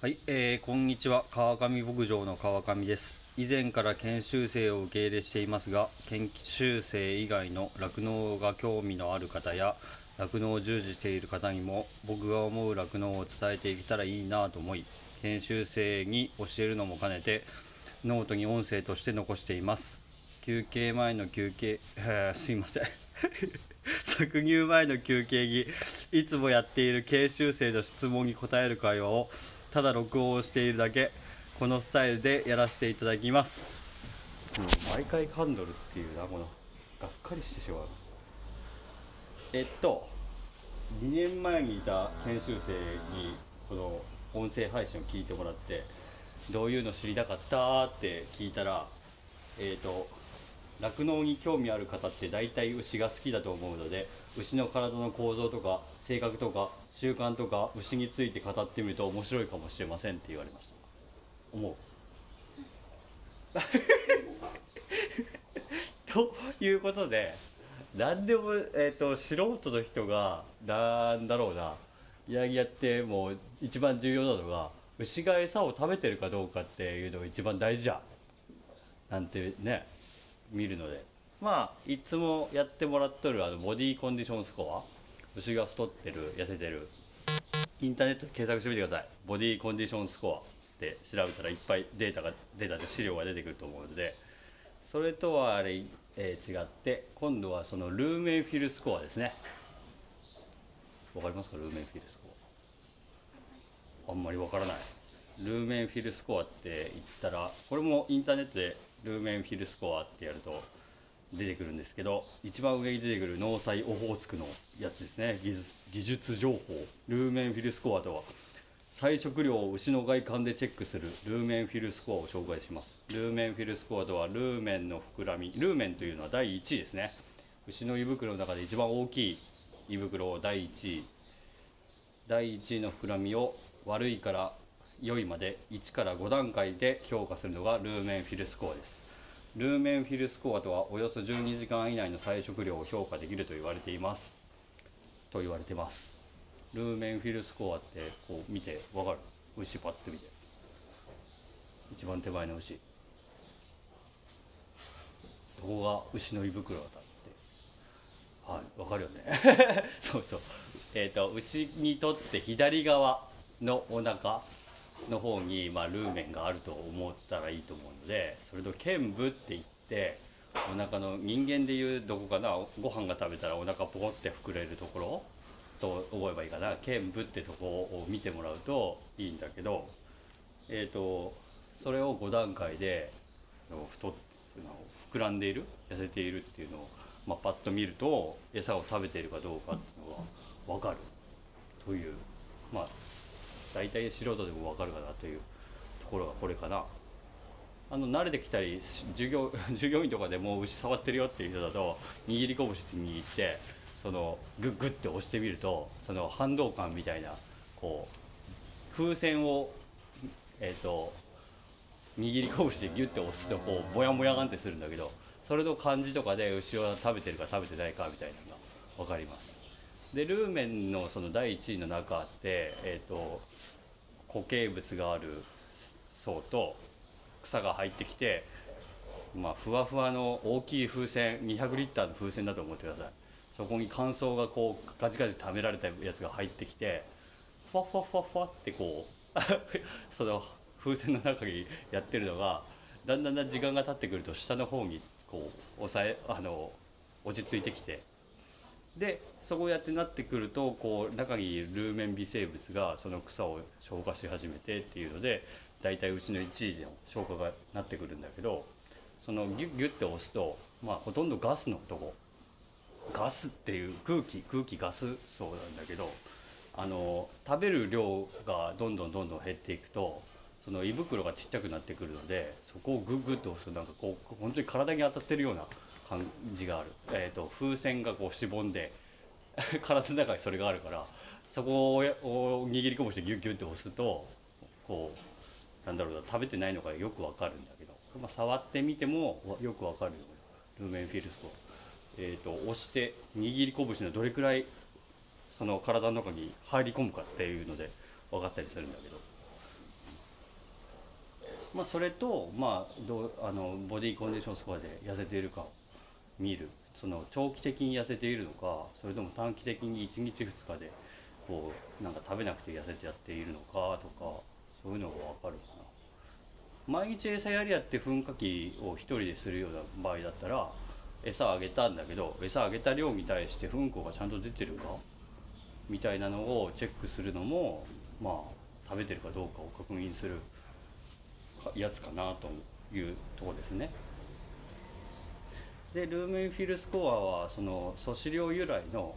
はい、えー、こんにちは。川上牧場の川上です。以前から研修生を受け入れしていますが研修生以外の酪農が興味のある方や酪農を従事している方にも僕が思う酪農を伝えていけたらいいなと思い研修生に教えるのも兼ねてノートに音声として残しています。休憩前の休憩、えーすいません。搾乳前の休憩にいつもやっている研修生の質問に答える会話をただ録音をしているだけ。このスタイルでやらせていただきます、うん、毎回噛んどるっていうなこのがっかりしてしまう。えっと2年前にいた研修生にこの音声配信を聞いてもらってどういうの知りたかったって聞いたらえっ、と酪農に興味ある方って大体牛が好きだと思うので牛の体の構造とか性格とか習慣とか牛について語ってみると面白いかもしれませんって言われました。思う？ということで何でも、えー、と素人の人がなんだろうな。ヤギやってもう一番重要なのが牛が餌を食べてるかどうかっていうのが一番大事じゃん。なんてね。見るので。まあいつもやってもらっとるあのボディーコンディションスコア。牛が太ってる痩せてる。インターネットで検索してみてください。ボディーコンディションスコアで調べたらいっぱいデータがデータで資料が出てくると思うので。それとはあれ、えー違って今度はそのルーメンフィルスコアですね。わかりますか？ルーメンフィルスコア。あんまりわからない。ルーメンフィルスコアって言ったらこれもインターネットでルーメンフィルスコアってやると出てくるんですけど一番上に出てくる農災オホーツクのやつですね。技術技術情報。ルーメンフィルスコアとは菜食量を牛の外観でチェックするルーメンフィルスコアを紹介します。ルーメンフィルスコアとはルーメンの膨らみ。ルーメンというのは第1位ですね。牛の胃袋の中で一番大きい胃袋を第1位。第1位の膨らみを悪いから良いまで1から5段階で評価するのがルーメンフィルスコアです。ルーメンフィルスコアとはおよそ12時間以内の菜食量を評価できると言われています。と言われてます。ルーメンフィルスコアってこう見てわかる？牛パッと見て。一番手前の牛。どこが牛の胃袋だったって。はいわかるよね。そうそう。えっ、と牛にとって左側のお腹の方に、まあ、ルーメンがあると思ったらいいと思うのでそれと剣部って言ってお腹の人間でいうどこかなご飯が食べたらお腹ポコって膨れるところと覚えばいいかな。剣部ってとこを見てもらうといいんだけどえっ、とそれを5段階で太っあの膨らんでいる痩せているっていうのを、まあ、パッと見ると餌を食べているかどうかっていうのが分かるというまあ大体素人でも分かるかなというところがこれかな。あの慣れてきたり従業 従業員とかでもう牛触ってるよっていう人だと握り拳握ってそのグッグッて押してみるとその反動感みたいなこう風船をえっ、と握り拳でギュッて押すとこうモヤモヤがんってするんだけどそれの感じとかで牛は食べてるか食べてないかみたいなのが分かります。でルーメンのその第1位の中って、えー、と固形物がある層と草が入ってきて、まあ、ふわふわの大きい風船200リッターの風船だと思ってください。そこに乾燥がこうガチガチ溜められたやつが入ってきてふわふわふわふわってこう その風船の中にやってるのがだんだんだん時間が経ってくると下の方にこう抑えあの落ち着いてきてでそうやってなってくるとこう中にいるルーメン微生物がその草を消化し始めてっていうので大体うちの1位の消化がなってくるんだけどそのギュッギュッて押すと、まあ、ほとんどガスのとこ。ガスっていう空気空気ガス層なんだけどあの食べる量がどんどんどんどん減っていくとその胃袋がちっちゃくなってくるのでそこをグッグッと押すとなんかこう本当に体に当たってるような感じがある、えー、と風船がこうしぼんで 体の中にそれがあるからそこを握り拳でギュッギュッて押すとこうなんだろうな食べてないのがよくわかるんだけど、まあ、触ってみてもよくわかるよルーメンフィルスコえー、と押して握り拳のどれくらいその体の中に入り込むかっていうので分かったりするんだけど。まあ、それと、まあ、どうあのボディーコンディションスコアで痩せているかを見るその長期的に痩せているのかそれとも短期的に1日2日でこうなんか食べなくて痩せてやっているのかとかそういうのが分かるかな毎日餌やりやって噴火器を1人でするような場合だったら餌あげたんだけど餌あげた量に対して噴火がちゃんと出てるかみたいなのをチェックするのもまあ食べてるかどうかを確認するやつかなというとこですね。でルーメンフィルスコアはその素飼料由来の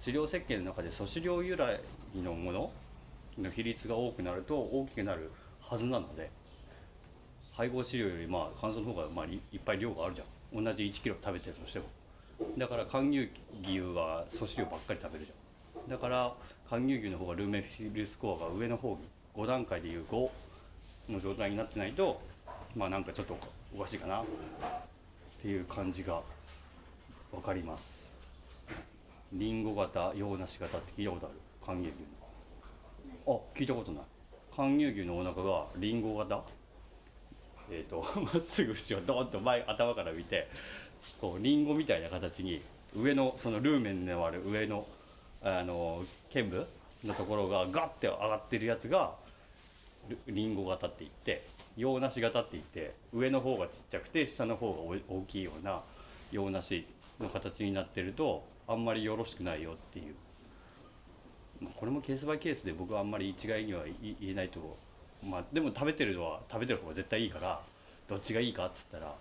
治療設計の中で素飼料由来のものの比率が多くなると大きくなるはずなので配合飼料よりまあ乾燥の方がまあいっぱい量があるじゃん。同じ1キロ食べてるとしても。だから寒乳牛は素飼料ばっかり食べるじゃん。だから寒乳牛の方がルーメンフィルスコアが上の方に5段階でいう5の状態になってないとまあなんかちょっとおかしいかな。っていう感じが分かります。リンゴ型洋梨型って聞いたことある？寒乳牛の。あ聞いたことない。寒乳牛のお腹がリンゴ型？えーと、と まっすぐ後ろドーンと前頭から見てこうリンゴみたいな形に上のそのルーメンのある上のあの剣部のところがガッて上がってるやつがリンゴ型って言って洋梨型って言って上の方がちっちゃくて下の方が大きいような洋梨の形になってるとあんまりよろしくないよっていう、まあ、これもケースバイケースで僕はあんまり一概には言えないとまあでも食べてるのは食べてる方が絶対いいからどっちがいいかっつったら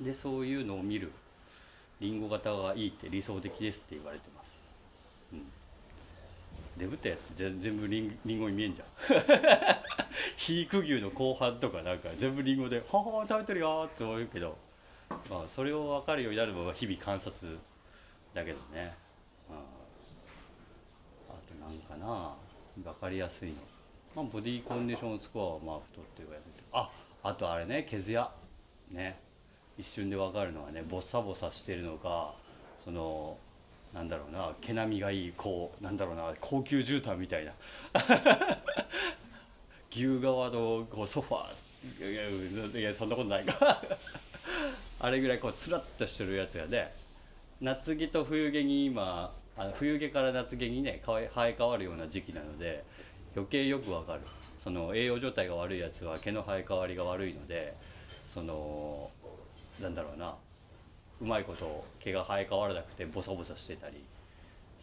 でそういうのを見る。リンゴ型がいいって理想的ですって言われてます、デブったやつ全部リンリンゴに見えんじゃん。肥育牛の後半とかなんか全部リンゴで「はは食べてるよ」って思うけど、まあ、それを分かるようになるのは日々観察だけどね、まあ、あとなんかな分かりやすいの、まあ、ボディコンディションスコアはまあ太ってるやつああとあれね毛艶ね。一瞬で分かるのはねボサボサしてるのかそのなんだろうな毛並みがいいこうなんだろうな高級絨毯みたいな。牛側のこうソファー。いやいやそんなことないか。あれぐらいこうつらっとしてるやつがね夏毛と冬毛に今あの冬毛から夏毛にね生え変わるような時期なので余計よくわかる。その栄養状態が悪いやつは毛の生え変わりが悪いのでそのなんだろうなうまいこと毛が生え変わらなくてボサボサしてたり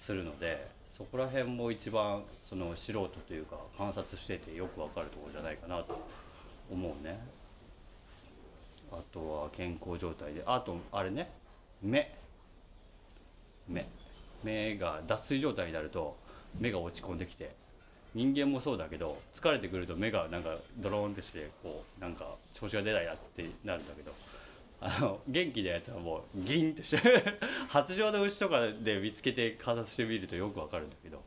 するのでそこら辺も一番その素人というか観察しててよくわかるところじゃないかなと思うね。あとは健康状態で。あとあれね。目。目。目が脱水状態になると目が落ち込んできて。人間もそうだけど疲れてくると目がなんかドローンってしてこうなんか調子が出ないなってなるんだけど。あの元気なやつはもうギンとして 発情の牛とかで見つけて観察してみるとよくわかるんだけど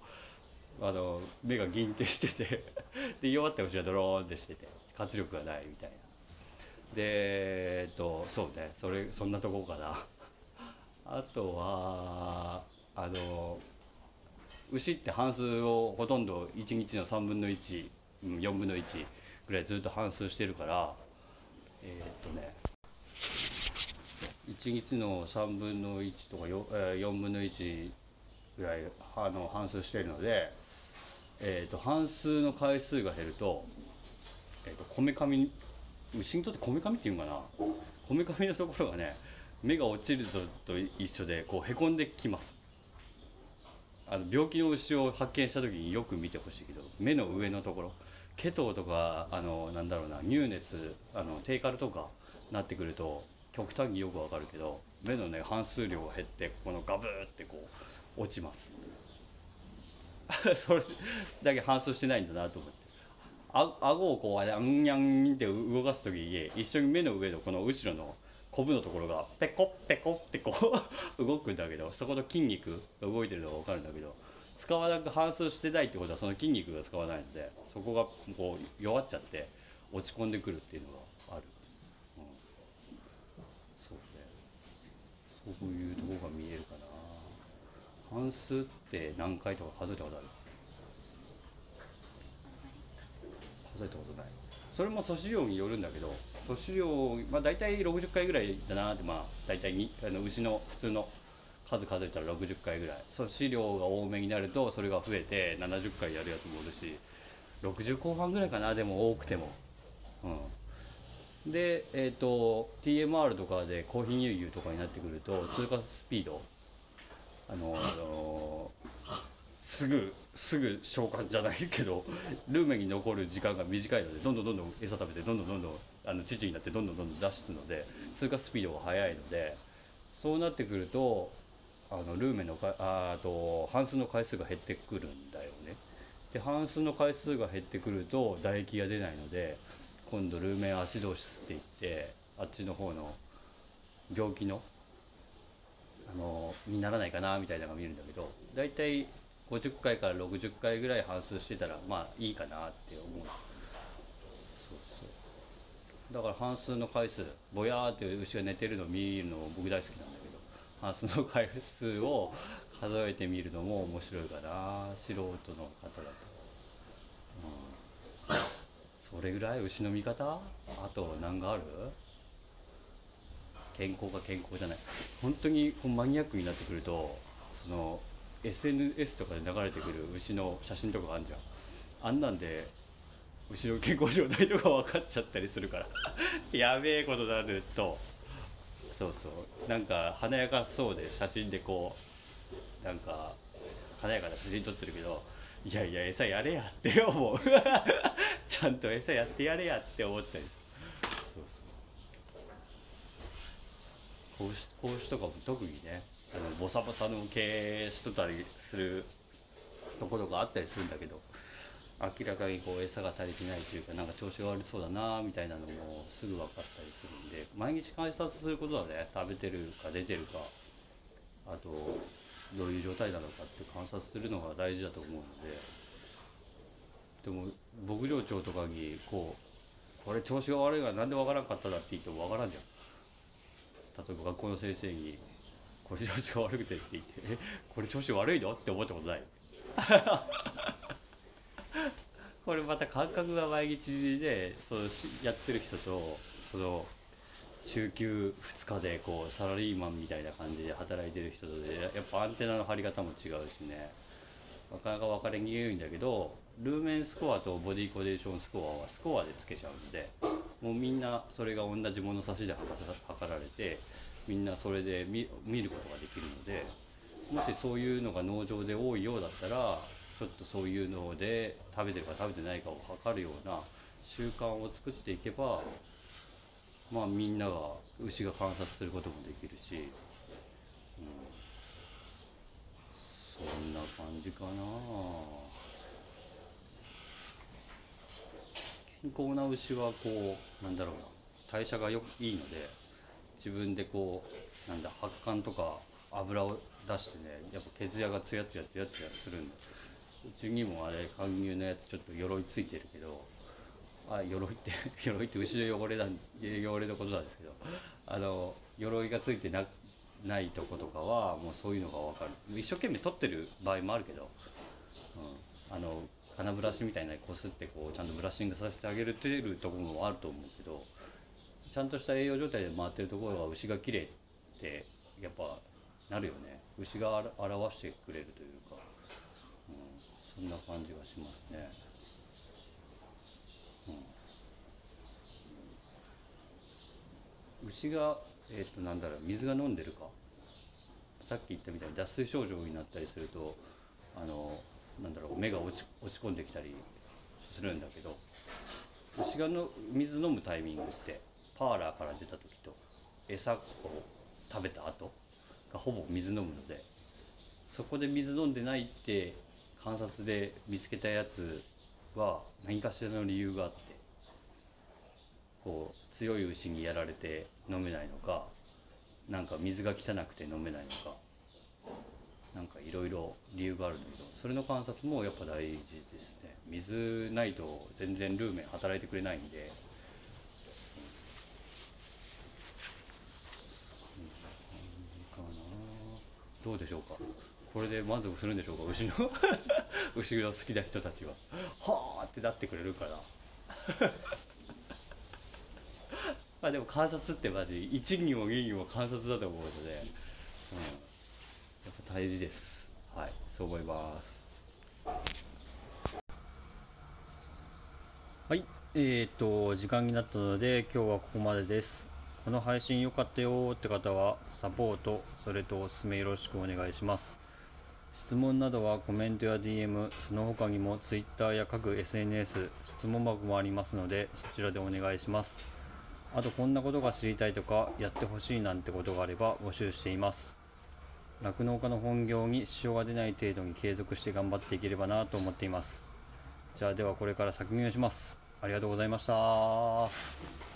あの目がギンってしてて で弱った牛はドローンってしてて活力がないみたいな。でえっとそうねそれそんなとこかな。あとはあの牛って半数をほとんど1日の3分の14分の1ぐらいずっと半数してるからえー、っとね1日の3分の1とか 4, 4分の1ぐらいあの半数しているので、えーと、半数の回数が減ると,、えーと、こめかみ牛にとってこめかみっていうのかな？こめかみのところがね目が落ちるとと一緒でこうへこんできます。あの病気の牛を発見した時によく見てほしいけど目の上のところケトとかあのなんだろうな乳熱あの低カルとかなってくると極端によくわかるけど目のね半数量が減ってこのガブーってこう落ちます それだけ半数してないんだなと思ってあ顎をこうあんにゃんって動かす時に一緒に目の上のこの後ろのコブのところがペコッペコッってこう 動くんだけどそこの筋肉が動いてるのが分かるんだけど使わなく半数してないってことはその筋肉が使わないのでそこがこう弱っちゃって落ち込んでくるっていうのがある。そういうとこが見えるかな。半数って何回とか数えたことある？数えたことない。それも粗飼料によるんだけど粗飼料、まあ、大体60回ぐらいだなってまあ大体にあの牛の普通の数数えたら60回ぐらい。粗飼料が多めになるとそれが増えて70回やるやつもおるし60後半ぐらいかなでも多くても。うん。でえっ、と TMR とかでコーヒー乳牛とかになってくると通過スピードあのあのすぐすぐ消化じゃないけどルーメンに残る時間が短いのでどんどんどんどん餌食べてどんどんどんどんあの乳になってどんどんどんどん出すので通過スピードが速いのでそうなってくるとあのルーメンのかあと半数の回数が減ってくるんだよね。で半数の回数が減ってくると唾液が出ないので今度ルーメンアシドーシスって言ってあっちの方の病気のあのにならないかなみたいなのが見えるんだけど大体50回から60回ぐらい反数してたらまあいいかなって思う。そうそう。だから半数の回数ぼやーって牛が寝てるのを見るの僕大好きなんだけど半数の回数を数えてみるのも面白いかな素人の方だと、それぐらい牛の見方？あと何がある？健康か健康じゃない。本当にこうマニアックになってくるとその SNS とかで流れてくる牛の写真とかあるじゃん。あんなんで牛の健康状態とか分かっちゃったりするから。やべえことになると。そうそう。なんか華やかそうで写真でこうなんか華やかな写真撮ってるけどいやいや餌やれやって思う。ちゃんと餌やってやれやって思ったりそうそう。子牛子牛とかも特にねあのボサボサの毛しとったりするところがあったりするんだけど明らかにこう餌が足りてないというかなんか調子が悪そうだなみたいなのもすぐ分かったりするんで毎日観察することはね食べてるか出てるかあとどういう状態なのかって観察するのが大事だと思うので。でも牧場長とかにこうこれ調子が悪いからなんで分からんかっただって言っても分からんじゃん。例えば学校の先生に「これ調子が悪くて」って言って「えこれ調子悪いの?」って思ったことない。これまた感覚が毎日でそのやってる人とその週休2日でこうサラリーマンみたいな感じで働いてる人とでやっぱアンテナの張り方も違うしね。なかなか分かりにくいんだけどルーメンスコアとボディコデーションスコアはスコアでつけちゃうんでもうみんなそれが同じ物差しで測ら測られてみんなそれで見見ることができるのでもしそういうのが農場で多いようだったらちょっとそういうので食べてるか食べてないかを測るような習慣を作っていけばまあみんなが牛が観察することもできるし、うん、そんな感じかな。健康な牛はこうなんだろうな。代謝がよくいいので自分でこうなんだ発汗とか油を出してねやっぱ血やがツヤツヤツヤツヤするんでうちにもあれ貫入のやつちょっと鎧ついてるけどあ鎧って 鎧って牛の汚れだ汚れのことなんですけどあの鎧がついてなないとことかはもうそういうのが分かる。一生懸命取ってる場合もあるけど、うん、あの金ブラシみたいなこすってこうちゃんとブラッシングさせてあげるっていうところもあると思うけどちゃんとした栄養状態で回ってるところが牛が綺麗ってやっぱなるよね。牛が表してくれるというか、うん、そんな感じがしますね。うん、牛が、えー、となんだろう水が飲んでるか？さっき言ったみたいに脱水症状になったりするとあのなんだろう目が落ち落ち込んできたりするんだけど牛がの水飲むタイミングってパーラーから出た時と餌を食べた後がほぼ水飲むのでそこで水飲んでないって観察で見つけたやつは何かしらの理由があってこう強い牛にやられて飲めないのかなんか水が汚くて飲めないのかなんかいろいろ理由があるんだけどそれの観察もやっぱ大事ですね。水ないと全然ルーメン働いてくれないんで。どうでしょうかこれで満足するん。でしょうか牛の牛が好きな人たちははあってなってくれるかなまあでも観察ってマジ一にも二にも観察だと思うので、うん、やっぱ大事です。はい。そう思います。はい。えーと時間になったので今日はここまでです。この配信良かったよって方はサポートそれとおすすめよろしくお願いします。質問などはコメントや DM その他にも Twitter や各 SNS 質問箱もありますのでそちらでお願いします。あとこんなことが知りたいとかやってほしいなんてことがあれば募集しています。酪農家の本業に支障が出ない程度に継続して頑張っていければなと思っています。じゃあではこれから作業します。ありがとうございました。